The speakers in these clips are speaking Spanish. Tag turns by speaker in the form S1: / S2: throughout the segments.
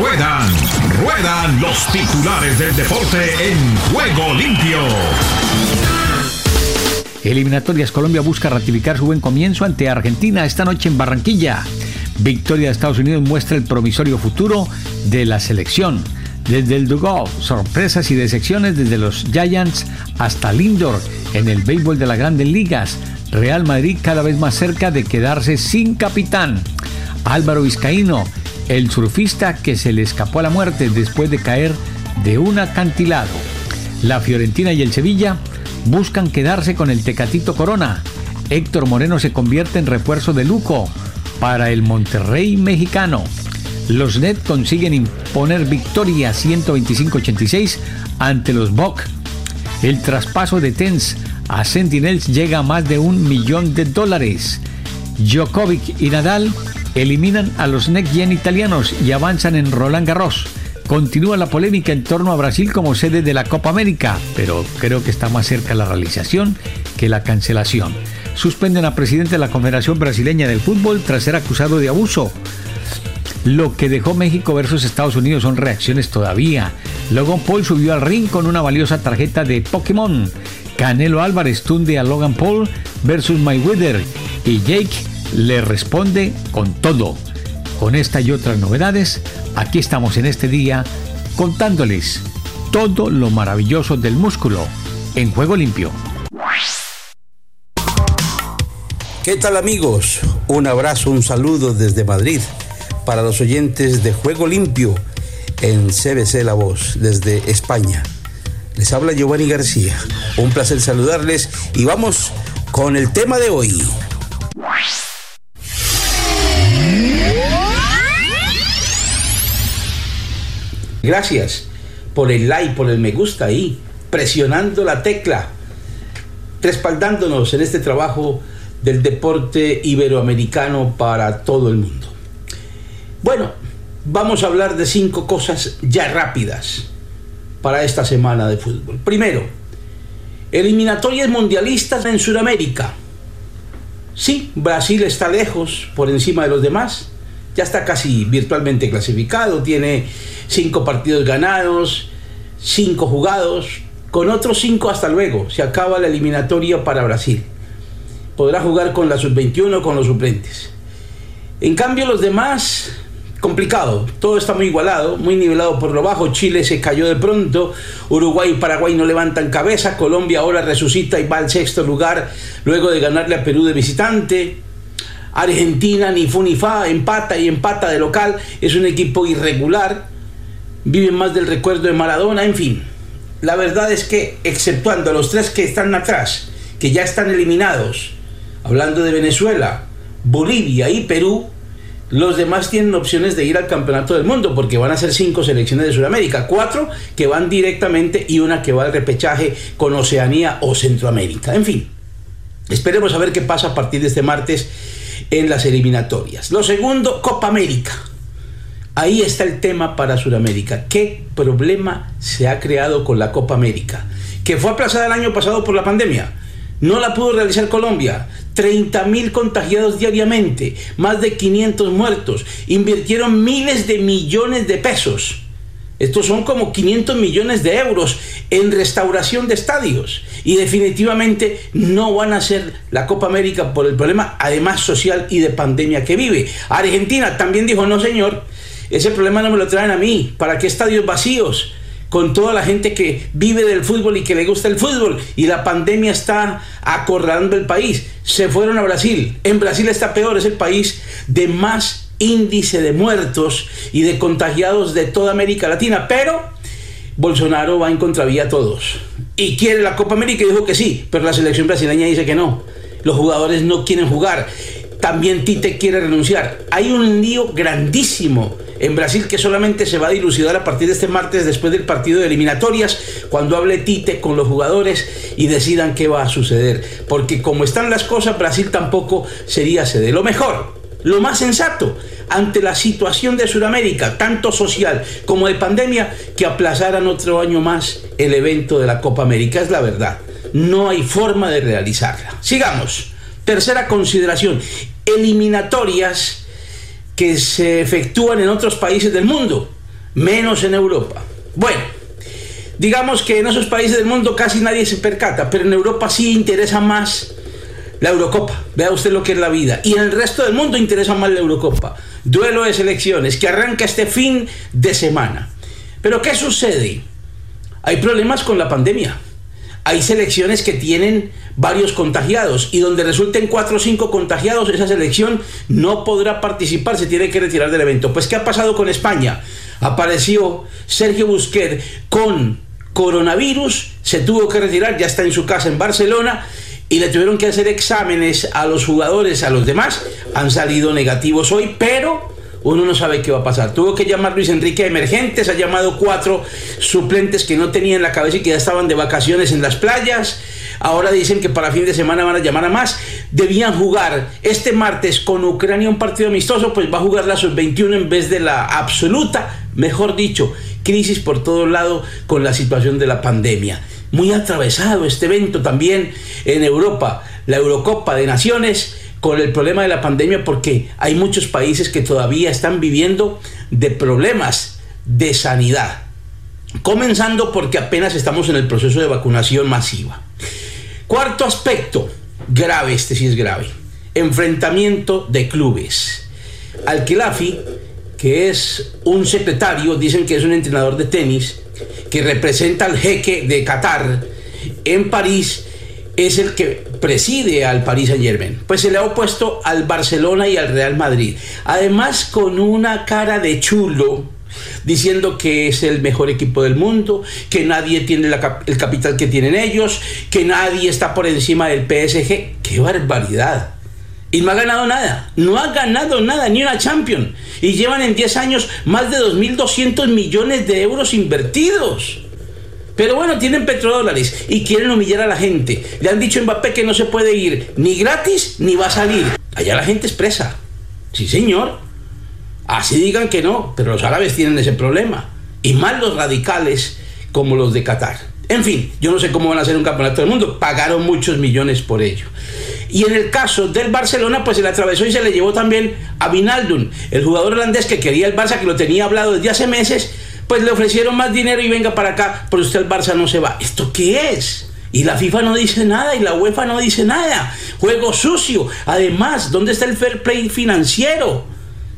S1: Ruedan, ruedan los titulares del deporte en juego limpio.
S2: Eliminatorias Colombia busca ratificar su buen comienzo ante Argentina esta noche en Barranquilla. Victoria de Estados Unidos muestra el promisorio futuro de la selección. Desde el Dugout, sorpresas y decepciones desde los Giants hasta Lindor en el béisbol de las grandes ligas. Real Madrid cada vez más cerca de quedarse sin capitán. Álvaro Vizcaíno, el surfista que se le escapó a la muerte después de caer de un acantilado. La Fiorentina y el Sevilla buscan quedarse con el Tecatito Corona. Héctor Moreno se convierte en refuerzo de Luco para el Monterrey mexicano. Los Nets consiguen imponer victoria 125-86 ante los Bucks. El traspaso de Tens a Sentinels llega a más de un millón de dólares. Djokovic y Nadal eliminan a los Next Gen italianos y avanzan en Roland Garros. Continúa la polémica en torno a Brasil como sede de la Copa América, pero creo que está más cerca la realización que la cancelación. Suspenden a presidente de la Confederación Brasileña del Fútbol tras ser acusado de abuso. Lo que dejó México versus Estados Unidos son reacciones todavía. Logan Paul subió al ring con una valiosa tarjeta de Pokémon. Canelo Álvarez tunde a Logan Paul versus Mayweather y Jake le responde con todo. Con esta y otras novedades, aquí estamos en este día contándoles todo lo maravilloso del músculo en juego limpio.
S3: ¿Qué tal amigos? Un abrazo, un saludo desde Madrid para los oyentes de Juego Limpio en CBC La Voz desde España. Les habla Giovanni García. Un placer saludarles y vamos con el tema de hoy. Gracias por el like, por el me gusta ahí, presionando la tecla, respaldándonos en este trabajo del deporte iberoamericano para todo el mundo. Bueno, vamos a hablar de cinco cosas ya rápidas para esta semana de fútbol. Primero, eliminatorias mundialistas en Sudamérica. Sí, Brasil está lejos, por encima de los demás. Ya está casi virtualmente clasificado, tiene cinco partidos ganados, cinco jugados, con otros cinco hasta luego. Se acaba la eliminatoria para Brasil. Podrá jugar con la sub-21 con los suplentes. En cambio, los demás complicado. Todo está muy igualado, muy nivelado por lo bajo. Chile se cayó de pronto. Uruguay y Paraguay no levantan cabeza. Colombia ahora resucita y va al sexto lugar luego de ganarle a Perú de visitante. Argentina ni fu ni fa, empata y empata de local. Es un equipo irregular. Viven más del recuerdo de Maradona, en fin. La verdad es que, exceptuando a los tres que están atrás, que ya están eliminados, hablando de Venezuela, Bolivia y Perú, los demás tienen opciones de ir al campeonato del mundo porque van a ser cinco selecciones de Sudamérica, cuatro que van directamente y una que va al repechaje con Oceanía o Centroamérica. En fin, esperemos a ver qué pasa a partir de este martes en las eliminatorias. Lo segundo, Copa América. Ahí está el tema para Sudamérica. ¿Qué problema se ha creado con la Copa América? Que fue aplazada el año pasado por la pandemia. No la pudo realizar Colombia. 30 mil contagiados diariamente, más de 500 muertos. Invirtieron miles de millones de pesos. Estos son como 500 millones de euros en restauración de estadios. Y definitivamente no van a ser la Copa América por el problema, además social y de pandemia que vive. Argentina también dijo, no señor, ese problema no me lo traen a mí. ¿Para qué estadios vacíos? con toda la gente que vive del fútbol y que le gusta el fútbol y la pandemia está acorralando el país. Se fueron a Brasil. En Brasil está peor, es el país de más índice de muertos y de contagiados de toda América Latina, pero Bolsonaro va en contravía a todos. Y quiere la Copa América y dijo que sí, pero la selección brasileña dice que no. Los jugadores no quieren jugar. También Tite quiere renunciar. Hay un lío grandísimo en Brasil que solamente se va a dilucidar a partir de este martes después del partido de eliminatorias, cuando hable Tite con los jugadores y decidan qué va a suceder. Porque como están las cosas, Brasil tampoco sería sede. Lo mejor, lo más sensato ante la situación de Sudamérica, tanto social como de pandemia, que aplazaran otro año más el evento de la Copa América. Es la verdad. No hay forma de realizarla. Sigamos. Tercera consideración. Eliminatorias que se efectúan en otros países del mundo. menos en Europa. Bueno, digamos que en esos países del mundo casi nadie se percata, pero en Europa sí interesa más la Eurocopa. Vea usted lo que es la vida. Y en el resto del mundo interesa más la Eurocopa. Duelo de selecciones que arranca este fin de semana. Pero ¿qué sucede? Hay problemas con la pandemia. Hay selecciones que tienen varios contagiados y donde resulten cuatro o cinco contagiados, esa selección no podrá participar, se tiene que retirar del evento. Pues ¿qué ha pasado con España? Apareció Sergio Busquets con coronavirus, se tuvo que retirar, ya está en su casa en Barcelona y le tuvieron que hacer exámenes a los jugadores, a los demás, han salido negativos hoy, pero uno no sabe qué va a pasar. Tuvo que llamar Luis Enrique a emergentes, ha llamado cuatro suplentes que no tenían la cabeza y que ya estaban de vacaciones en las playas. Ahora dicen que para fin de semana van a llamar a más. Debían jugar este martes con Ucrania un partido amistoso, pues va a jugar la sub-21 en vez de la absoluta, mejor dicho, crisis por todo lado con la situación de la pandemia. Muy atravesado este evento también en Europa, la Eurocopa de Naciones con el problema de la pandemia porque hay muchos países que todavía están viviendo de problemas de sanidad. Comenzando porque apenas estamos en el proceso de vacunación masiva. Cuarto aspecto, grave, este sí es grave. Enfrentamiento de clubes. Al-Khilafi, que es un secretario, dicen que es un entrenador de tenis, que representa al jeque de Qatar en París, es el que preside al Paris Saint Germain. Pues se le ha opuesto al Barcelona y al Real Madrid. Además con una cara de chulo, diciendo que es el mejor equipo del mundo, que nadie tiene el capital que tienen ellos, que nadie está por encima del PSG. ¡Qué barbaridad! Y no ha ganado nada, no ha ganado nada, ni una Champions. Y llevan en 10 años más de 2.200 millones de euros invertidos. Pero bueno, tienen petrodólares y quieren humillar a la gente. Le han dicho a Mbappé que no se puede ir ni gratis ni va a salir. Allá la gente expresa. Sí, señor. Así digan que no, pero los árabes tienen ese problema. Y más los radicales como los de Qatar. En fin, yo no sé cómo van a hacer un campeonato del mundo. Pagaron muchos millones por ello. Y en el caso del Barcelona, pues se le atravesó y se le llevó también a Vinaldun, el jugador holandés que quería el Barça, que lo tenía hablado desde hace meses, pues le ofrecieron más dinero y venga para acá, pero usted el Barça no se va. ¿Esto qué es? Y la FIFA no dice nada y la UEFA no dice nada. Juego sucio. Además, ¿dónde está el fair play financiero?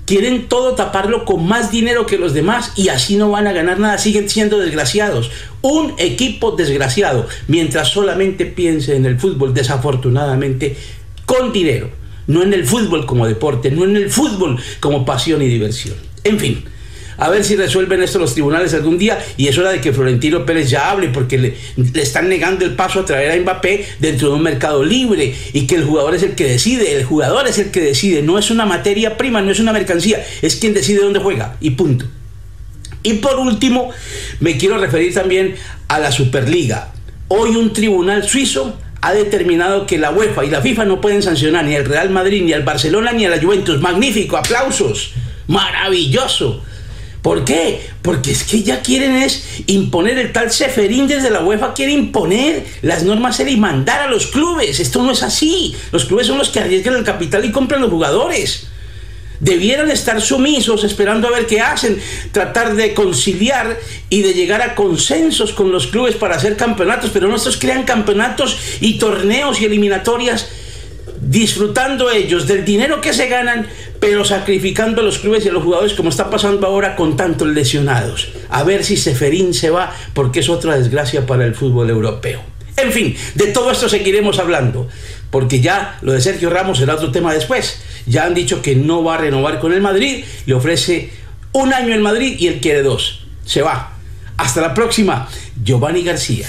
S3: Quieren todo taparlo con más dinero que los demás y así no van a ganar nada. Siguen siendo desgraciados. Un equipo desgraciado. Mientras solamente piense en el fútbol, desafortunadamente, con dinero. No en el fútbol como deporte, no en el fútbol como pasión y diversión. En fin a ver si resuelven esto los tribunales algún día y es hora de que Florentino Pérez ya hable porque le, están negando el paso a traer a Mbappé dentro de un mercado libre y que el jugador es el que decide, el jugador es el que decide, no es una materia prima, no es una mercancía, es quien decide dónde juega y punto. Y por último, me quiero referir también a la Superliga. Hoy un tribunal suizo ha determinado que la UEFA y la FIFA no pueden sancionar ni al Real Madrid, ni al Barcelona, ni a la Juventus. Magnífico, aplausos. Maravilloso. ¿Por qué? Porque es que ya quieren es imponer el tal Seferín desde la UEFA, quiere imponer las normas y mandar a los clubes. Esto no es así. Los clubes son los que arriesgan el capital y compran los jugadores. Debieran estar sumisos esperando a ver qué hacen, tratar de conciliar y de llegar a consensos con los clubes para hacer campeonatos, pero no estos crean campeonatos y torneos y eliminatorias disfrutando ellos del dinero que se ganan, pero sacrificando a los clubes y a los jugadores como está pasando ahora con tantos lesionados. A ver si Seferín se va, porque es otra desgracia para el fútbol europeo. En fin, de todo esto seguiremos hablando, porque ya lo de Sergio Ramos será otro tema después. Ya han dicho que no va a renovar con el Madrid, le ofrece un año en Madrid y él quiere dos. Se va. Hasta la próxima, Giovanni García.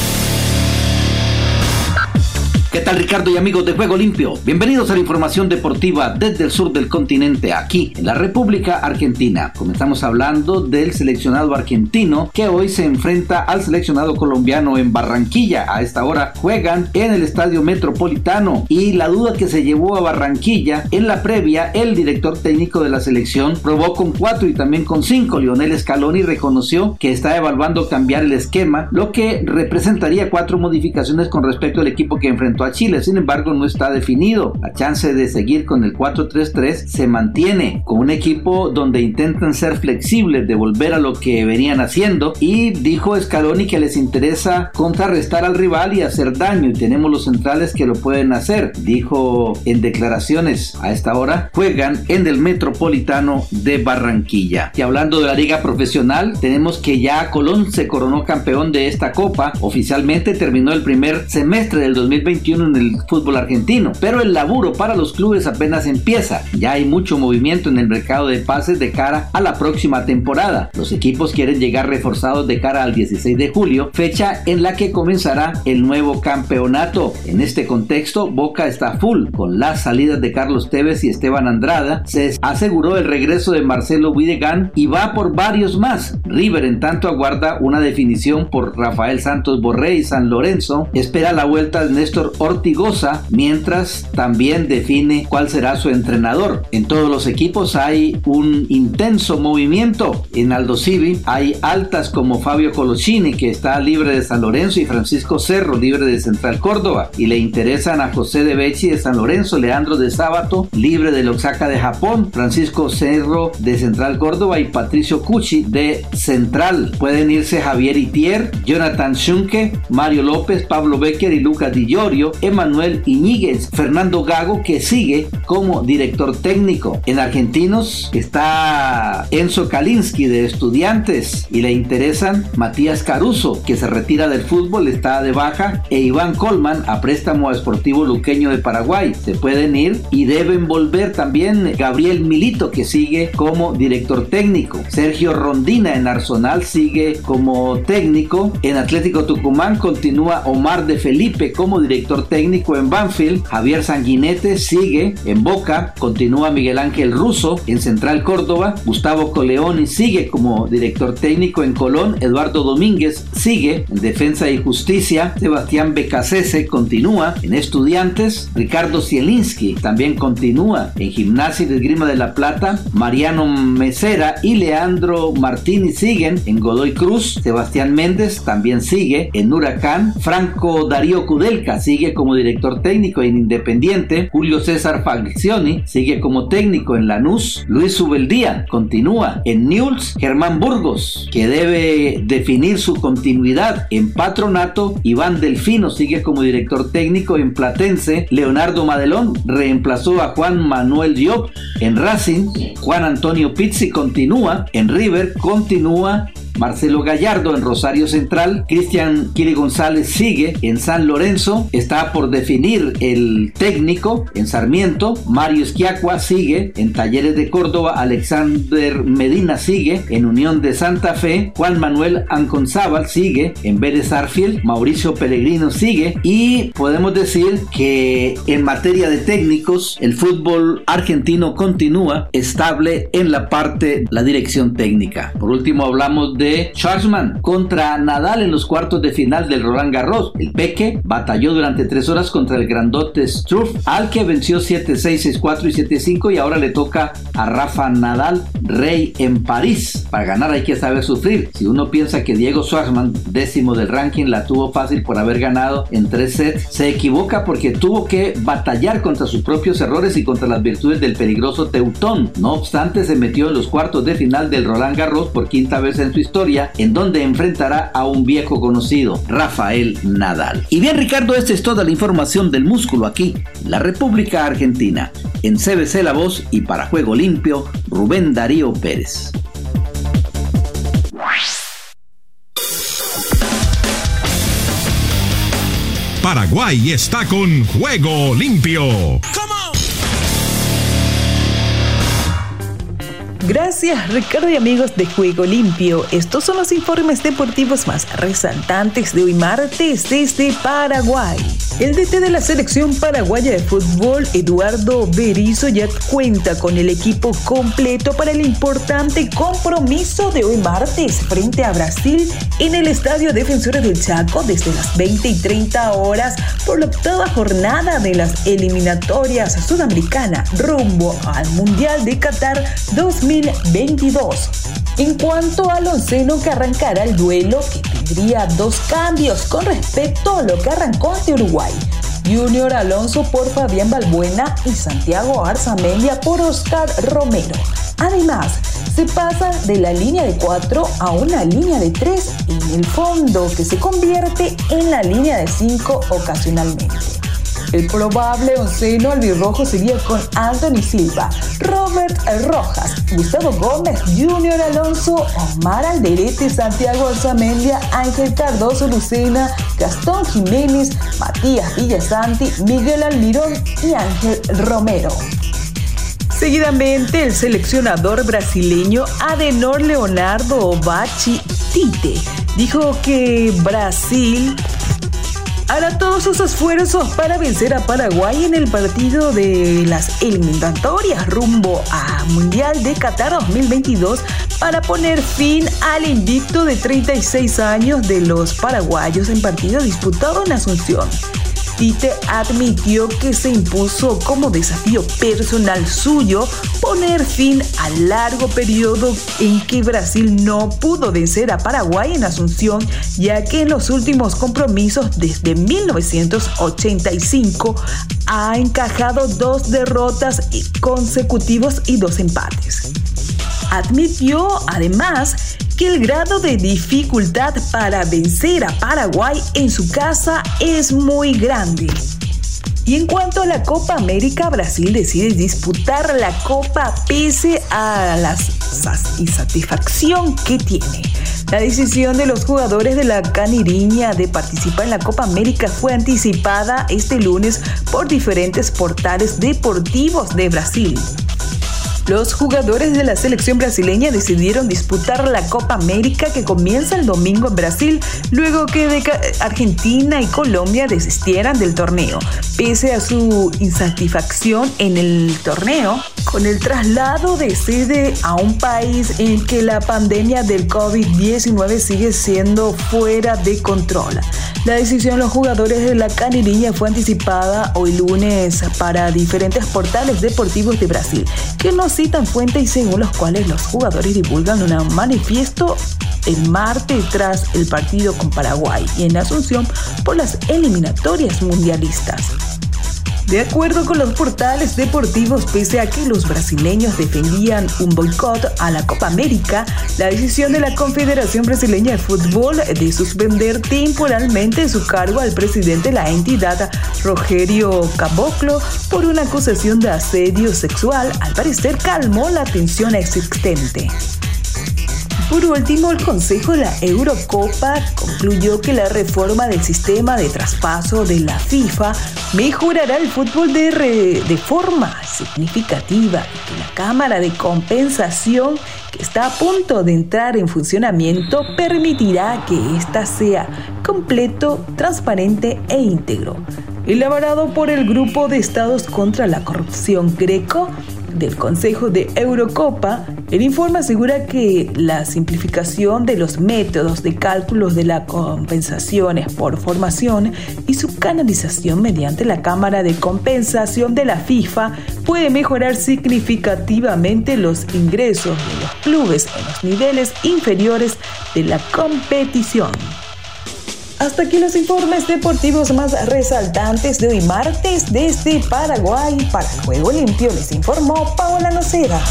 S4: ¿Qué tal Ricardo y amigos de Juego Limpio? Bienvenidos a la información deportiva desde el sur del continente, aquí en la República Argentina. Comenzamos hablando del seleccionado argentino que hoy se enfrenta al seleccionado colombiano en Barranquilla. A esta hora juegan en el Estadio Metropolitano y la duda que se llevó a Barranquilla en la previa, el director técnico de la selección probó con cuatro y también con cinco. Lionel Scaloni reconoció que está evaluando cambiar el esquema, lo que representaría cuatro modificaciones con respecto al equipo que enfrentó a Chile, sin embargo no está definido. La chance de seguir con el 4-3-3 se mantiene con un equipo donde intentan ser flexibles, de volver a lo que venían haciendo. Y dijo Scaloni que les interesa contrarrestar al rival y hacer daño. Y tenemos los centrales que lo pueden hacer, dijo en declaraciones. A esta hora, juegan en el Metropolitano de Barranquilla. Y hablando de la liga profesional, tenemos que ya Colón se coronó campeón de esta copa, oficialmente terminó el primer semestre del 2021 en el fútbol argentino, pero el laburo para los clubes apenas empieza. Ya hay mucho movimiento en el mercado de pases de cara a la próxima temporada. Los equipos quieren llegar reforzados de cara al 16 de julio, fecha en la que comenzará el nuevo campeonato. En este contexto, Boca está full con las salidas de Carlos Tevez y Esteban Andrada. Se aseguró el regreso de Marcelo Videgan y va por varios más. River en tanto aguarda una definición por Rafael Santos Borré y San Lorenzo. Espera la vuelta de Néstor Ortigosa, mientras también define cuál será su entrenador. En todos los equipos hay un intenso movimiento. En Aldo Civi hay altas como Fabio Colocini, que está libre de San Lorenzo, y Francisco Cerro, libre de Central Córdoba. Y le interesan a José de Becci de San Lorenzo, Leandro de Sábato, libre de Oaxaca de Japón, Francisco Cerro de Central Córdoba y Patricio Cucci de Central. Pueden irse Javier Itier, Jonathan Schunke, Mario López, Pablo Becker y Lucas Di Emanuel Iñiguez, Fernando Gago, que sigue como director técnico. En Argentinos está Enzo Kalinski de Estudiantes y le interesan Matías Caruso, que se retira del fútbol, está de baja, e Iván Colman a préstamo a Sportivo Luqueño de Paraguay. Se pueden ir y deben volver también Gabriel Milito, que sigue como director técnico. Sergio Rondina en Arsenal sigue como técnico. En Atlético Tucumán continúa Omar de Felipe como director técnico en Banfield, Javier Sanguinete sigue en Boca, continúa Miguel Ángel Russo en Central Córdoba, Gustavo Coleoni sigue como director técnico en Colón, Eduardo Domínguez sigue en Defensa y Justicia, Sebastián Becasese continúa en Estudiantes, Ricardo Zielinski también continúa en Gimnasia y Esgrima de la Plata, Mariano Mesera y Leandro Martínez siguen en Godoy Cruz, Sebastián Méndez también sigue en Huracán, Franco Darío Kudelka sigue como director técnico en Independiente, Julio César Faglioni sigue como técnico en Lanús, Luis Ubeldía continúa en Newell's, Germán Burgos, que debe definir su continuidad en Patronato, Iván Delfino sigue como director técnico en Platense, Leonardo Madelón reemplazó a Juan Manuel Diop en Racing, Juan Antonio Pizzi continúa en River, continúa Marcelo Gallardo en Rosario Central, Cristian Kiri González sigue en San Lorenzo, está por definir el técnico en Sarmiento, Mario Esquiacua sigue en Talleres de Córdoba, Alexander Medina sigue en Unión de Santa Fe, Juan Manuel Anconzábal sigue en Vélez Arfield, Mauricio Pellegrino sigue y podemos decir que en materia de técnicos el fútbol argentino continúa estable en la parte la dirección técnica. Por último hablamos de Schwarzman contra Nadal en los cuartos de final del Roland Garros. El Peque batalló durante tres horas contra el grandote Struff, al que venció 7-6, 6-4 y 7-5 y ahora le toca a Rafa Nadal, rey en París. Para ganar hay que saber sufrir. Si uno piensa que Diego Schwarzman, décimo del ranking, la tuvo fácil por haber ganado en tres sets, se equivoca porque tuvo que batallar contra sus propios errores y contra las virtudes del peligroso Teutón. No obstante, se metió en los cuartos de final del Roland Garros por quinta vez en su historia en donde enfrentará a un viejo conocido, Rafael Nadal. Y bien Ricardo, esta es toda la información del músculo aquí, la República Argentina. En CBC La Voz y para Juego Limpio, Rubén Darío Pérez.
S1: Paraguay está con Juego Limpio.
S5: Gracias Ricardo y amigos de Juego Limpio. Estos son los informes deportivos más resaltantes de hoy martes desde Paraguay. El DT de la selección paraguaya de fútbol, Eduardo Berizo, ya cuenta con el equipo completo para el importante compromiso de hoy martes frente a Brasil en el Estadio Defensores del Chaco desde las 20 y 30 horas por la octava jornada de las eliminatorias sudamericanas rumbo al Mundial de Qatar 2022. En cuanto al onceno que arrancará el duelo, que tendría dos cambios con respecto a lo que arrancó ante Uruguay. Junior Alonso por Fabián Balbuena y Santiago Arzamendia por Oscar Romero. Además, se pasa de la línea de 4 a una línea de 3 en el fondo que se convierte en la línea de 5 ocasionalmente. El probable onceno albirrojo sería con Anthony Silva, Robert Rojas, Gustavo Gómez, Junior Alonso, Omar Alderete, Santiago Alzamendia, Ángel Cardoso Lucena, Gastón Jiménez, Matías Villasanti, Miguel Almirón y Ángel Romero. Seguidamente, el seleccionador brasileño Adenor Leonardo Bachi Tite dijo que Brasil hará todos sus esfuerzos para vencer a Paraguay en el partido de las eliminatorias rumbo a Mundial de Qatar 2022 para poner fin al invicto de 36 años de los paraguayos en partido disputado en Asunción. Tite admitió que se impuso como desafío personal suyo poner fin al largo periodo en que Brasil no pudo vencer a Paraguay en Asunción, ya que en los últimos compromisos desde 1985 ha encajado dos derrotas consecutivos y dos empates. Admitió además que el grado de dificultad para vencer a Paraguay en su casa es muy grande. Y en cuanto a la Copa América, Brasil decide disputar la Copa pese a la insatisfacción que tiene. La decisión de los jugadores de la Caniriña de participar en la Copa América fue anticipada este lunes por diferentes portales deportivos de Brasil. Los jugadores de la selección brasileña decidieron disputar la Copa América que comienza el domingo en Brasil, luego que Argentina y Colombia desistieran del torneo. Pese a su insatisfacción en el torneo, con el traslado de sede a un país en que la pandemia del COVID-19 sigue siendo fuera de control. La decisión de los jugadores de la Caniriña fue anticipada hoy lunes para diferentes portales deportivos de Brasil, que no citan fuentes según los cuales los jugadores divulgan un manifiesto el martes tras el partido con Paraguay y en Asunción por las eliminatorias mundialistas. De acuerdo con los portales deportivos, pese a que los brasileños defendían un boicot a la Copa América, la decisión de la Confederación Brasileña de Fútbol de suspender temporalmente su cargo al presidente de la entidad, Rogerio Caboclo, por una acusación de asedio sexual, al parecer calmó la tensión existente. Por último, el Consejo de la Eurocopa concluyó que la reforma del sistema de traspaso de la FIFA mejorará el fútbol de, forma significativa y que la Cámara de Compensación que está a punto de entrar en funcionamiento permitirá que ésta sea completo, transparente e íntegro. Elaborado por el Grupo de Estados contra la Corrupción Greco, del Consejo de Eurocopa, el informe asegura que la simplificación de los métodos de cálculos de las compensaciones por formación y su canalización mediante la Cámara de Compensación de la FIFA puede mejorar significativamente los ingresos de los clubes en los niveles inferiores de la competición. Hasta aquí los informes deportivos más resaltantes de hoy martes desde Paraguay. Para Juego Limpio les informó Paola Nocera.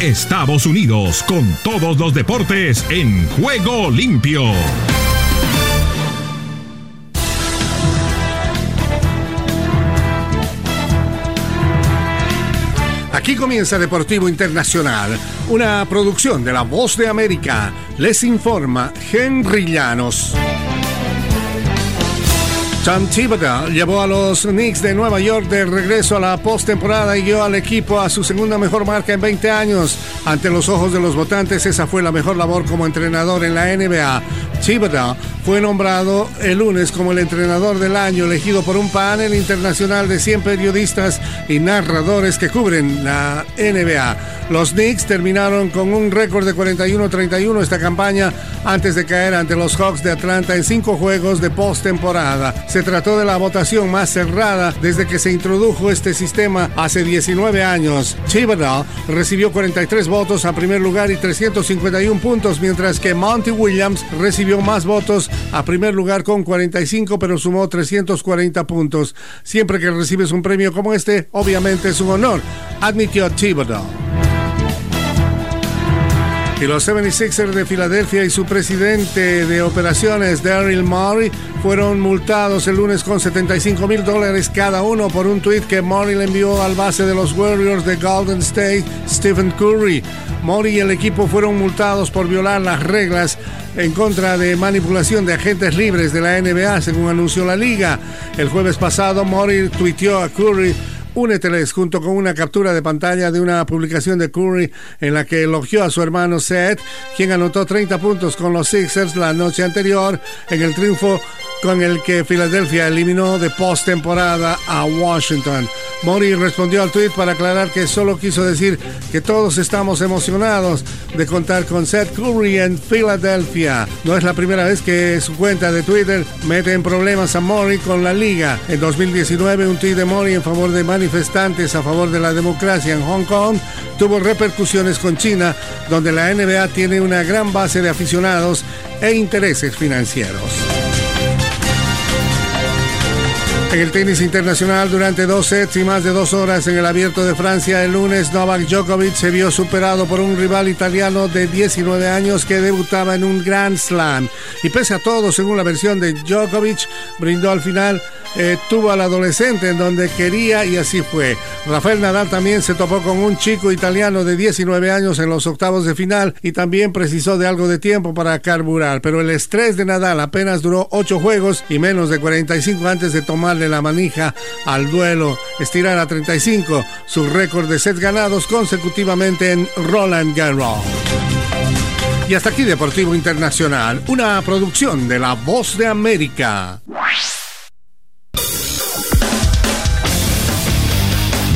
S1: Estados Unidos con todos los deportes en Juego Limpio.
S6: Aquí comienza Deportivo Internacional, una producción de La Voz de América. Les informa Henry Llanos. Tom Thibodeau llevó a los Knicks de Nueva York de regreso a la postemporada y guió al equipo a su segunda mejor marca en 20 años. Ante los ojos de los votantes, esa fue la mejor labor como entrenador en la NBA. Thibodeau fue nombrado el lunes como el entrenador del año, elegido por un panel internacional de 100 periodistas y narradores que cubren la NBA. Los Knicks terminaron con un récord de 41-31 esta campaña antes de caer ante los Hawks de Atlanta en cinco juegos de postemporada. Se trató de la votación más cerrada desde que se introdujo este sistema hace 19 años. Thibodeau recibió 43 votos a primer lugar y 351 puntos, mientras que Monty Williams recibió más votos a primer lugar con 45, pero sumó 340 puntos. Siempre que recibes un premio como este, obviamente es un honor, admitió Thibodeau. Y los 76ers de Filadelfia y su presidente de operaciones, Daryl Morey, fueron multados el lunes con 75 mil dólares cada uno por un tuit que Morey le envió al base de los Warriors de Golden State, Stephen Curry. Morey y el equipo fueron multados por violar las reglas en contra de manipulación de agentes libres de la NBA, según anunció la liga. El jueves pasado, Morey tuiteó a Curry Úneteles junto con una captura de pantalla de una publicación de Curry en la que elogió a su hermano Seth, quien anotó 30 puntos con los Sixers la noche anterior en el triunfo con el que Filadelfia eliminó de postemporada a Washington. Mori respondió al tweet para aclarar que solo quiso decir que todos estamos emocionados de contar con Seth Curry en Filadelfia. No es la primera vez que su cuenta de Twitter mete en problemas a Mori con la liga. En 2019 un tweet de Mori en favor de manifestantes a favor de la democracia en Hong Kong tuvo repercusiones con China, donde la NBA tiene una gran base de aficionados e intereses financieros. En el tenis internacional, durante dos sets y más de dos horas en el abierto de Francia, el lunes Novak Djokovic se vio superado por un rival italiano de 19 años que debutaba en un Grand Slam. Y pese a todo, según la versión de Djokovic, brindó al final eh, tuvo al adolescente en donde quería y así fue. Rafael Nadal también se topó con un chico italiano de 19 años en los octavos de final y también precisó de algo de tiempo para carburar, pero el estrés de Nadal apenas duró 8 juegos y menos de 45 antes de tomarle la manija al duelo, estirar a 35 su récord de set ganados consecutivamente en Roland Garros. Y hasta aquí Deportivo Internacional, una producción de La Voz de América.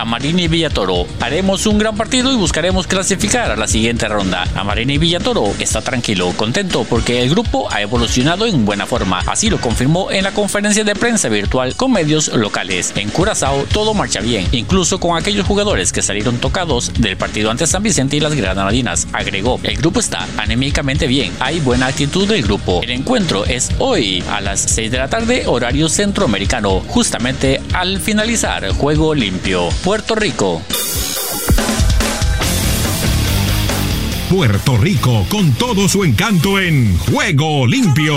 S7: Amarini y Villatoro. Haremos un gran partido y buscaremos clasificar a la siguiente ronda. Amarini y Villatoro está tranquilo, contento porque el grupo ha evolucionado en buena forma. Así lo confirmó en la conferencia de prensa virtual con medios locales. En Curazao todo marcha bien, incluso con aquellos jugadores que salieron tocados del partido ante San Vicente y las Granadinas. Agregó, el grupo está anémicamente bien, hay buena actitud del grupo. El encuentro es hoy a las 6 de la tarde horario centroamericano, justamente al finalizar juego limpio. Puerto Rico.
S1: Puerto Rico con todo su encanto en Juego Limpio.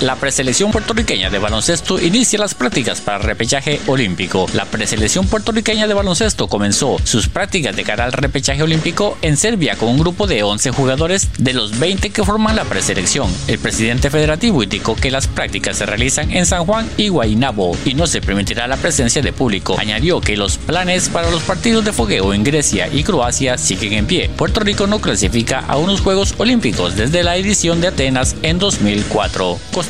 S7: La preselección puertorriqueña de baloncesto inicia las prácticas para repechaje olímpico. La preselección puertorriqueña de baloncesto comenzó sus prácticas de cara al repechaje olímpico en Serbia con un grupo de 11 jugadores de los 20 que forman la preselección. El presidente federativo indicó que las prácticas se realizan en San Juan y Guaynabo y no se permitirá la presencia de público. Añadió que los planes para los partidos de fogueo en Grecia y Croacia siguen en pie. Puerto Rico no clasifica a unos Juegos Olímpicos desde la edición de Atenas en 2004. Costa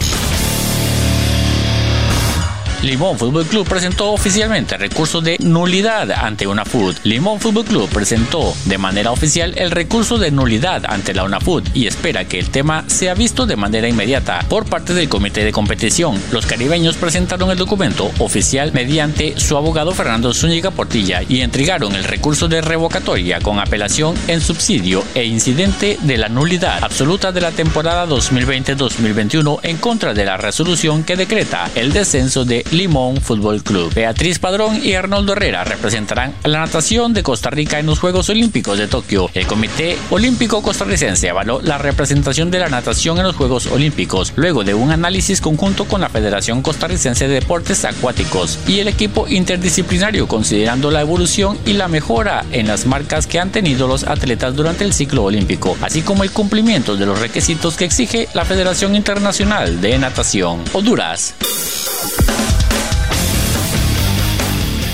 S7: Limón Fútbol Club presentó oficialmente recurso de nulidad ante UNAFUT. Limón Fútbol Club presentó de manera oficial el recurso de nulidad ante la UNAFUT y espera que el tema sea visto de manera inmediata por parte del comité de competición. Los caribeños presentaron el documento oficial mediante su abogado Fernando Zúñiga Portilla y entregaron el recurso de revocatoria con apelación en subsidio e incidente de la nulidad absoluta de la temporada 2020-2021 en contra de la resolución que decreta el descenso de Limón Fútbol Club. Beatriz Padrón y Arnoldo Herrera representarán a la natación de Costa Rica en los Juegos Olímpicos de Tokio. El Comité Olímpico Costarricense avaló la representación de la natación en los Juegos Olímpicos, luego de un análisis conjunto con la Federación Costarricense de Deportes Acuáticos y el equipo interdisciplinario, considerando la evolución y la mejora en las marcas que han tenido los atletas durante el ciclo olímpico, así como el cumplimiento de los requisitos que exige la Federación Internacional de Natación. Honduras.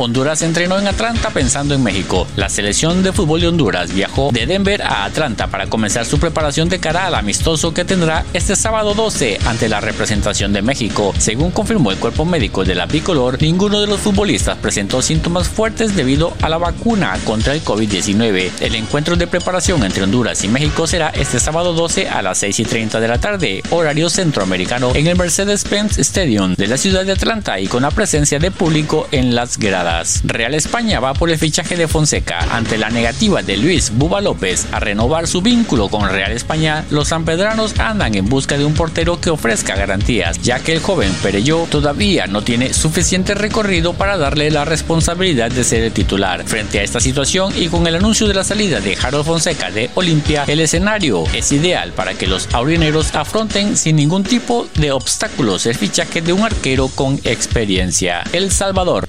S7: Honduras entrenó en Atlanta pensando en México. La selección de fútbol de Honduras viajó de Denver a Atlanta para comenzar su preparación de cara al amistoso que tendrá este sábado 12 ante la representación de México. Según confirmó el cuerpo médico de la bicolor, ninguno de los futbolistas presentó síntomas fuertes debido a la vacuna contra el COVID-19. El encuentro de preparación entre Honduras y México será este sábado 12 a las 6 y 30 de la tarde, horario centroamericano, en el Mercedes-Benz Stadium de la ciudad de Atlanta y con la presencia de público en las gradas. Real España va por el fichaje de Fonseca. Ante la negativa de Luis Buba López a renovar su vínculo con Real España, los sanpedranos andan en busca de un portero que ofrezca garantías, ya que el joven Pereyó todavía no tiene suficiente recorrido para darle la responsabilidad de ser el titular. Frente a esta situación y con el anuncio de la salida de Harold Fonseca de Olimpia, el escenario es ideal para que los aurineros afronten sin ningún tipo de obstáculos el fichaje de un arquero con experiencia. El Salvador.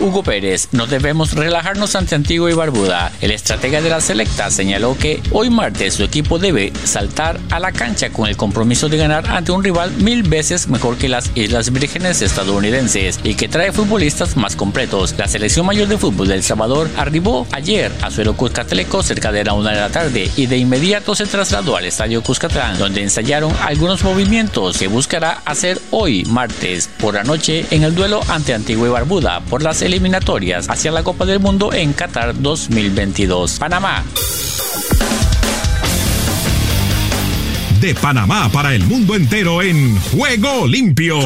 S7: Hugo Pérez, no debemos relajarnos ante Antigua y Barbuda. El estratega de la selecta señaló que hoy martes su equipo debe saltar a la cancha con el compromiso de ganar ante un rival mil veces mejor que las Islas Vírgenes estadounidenses y que trae futbolistas más completos. La selección mayor de fútbol de El Salvador arribó ayer a Suero Cuscatleco cerca de la una de la tarde y de inmediato se trasladó al estadio Cuscatlán donde ensayaron algunos movimientos que buscará hacer hoy martes por la noche en el duelo ante Antigua y Barbuda por las eliminatorias hacia la Copa del Mundo en Qatar 2022. Panamá.
S1: De Panamá para el mundo entero en Juego Limpio.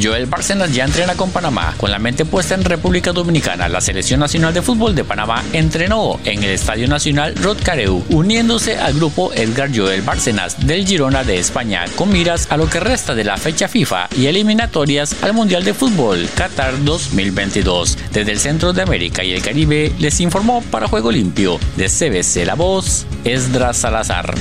S7: Joel Bárcenas ya entrena con Panamá. Con la mente puesta en República Dominicana, la Selección Nacional de Fútbol de Panamá entrenó en el Estadio Nacional Rod Careu, uniéndose al grupo Edgar Joel Bárcenas del Girona de España, con miras a lo que resta de la fecha FIFA y eliminatorias al Mundial de Fútbol Qatar 2022. Desde el Centro de América y el Caribe les informó para Juego Limpio de CBC La Voz, Esdras Salazar.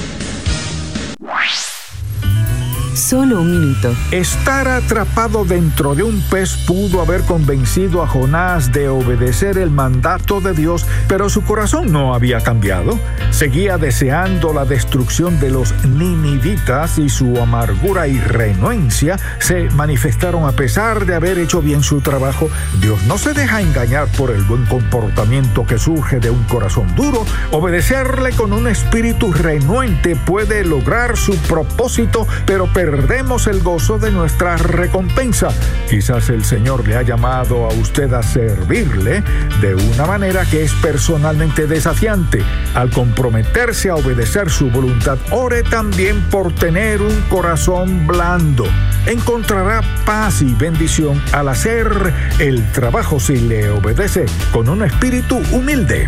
S8: Solo un minuto.
S9: Estar atrapado dentro de un pez pudo haber convencido a Jonás de obedecer el mandato de Dios, pero su corazón no había cambiado. Seguía deseando la destrucción de los ninivitas y su amargura y renuencia se manifestaron a pesar de haber hecho bien su trabajo. Dios no se deja engañar por el buen comportamiento que surge de un corazón duro. Obedecerle con un espíritu renuente puede lograr su propósito, pero perdemos el gozo de nuestra recompensa. Quizás el Señor le ha llamado a usted a servirle de una manera que es personalmente desafiante. Al comprometerse a obedecer su voluntad, ore también por tener un corazón blando. Encontrará paz y bendición al hacer el trabajo si le obedece con un espíritu humilde.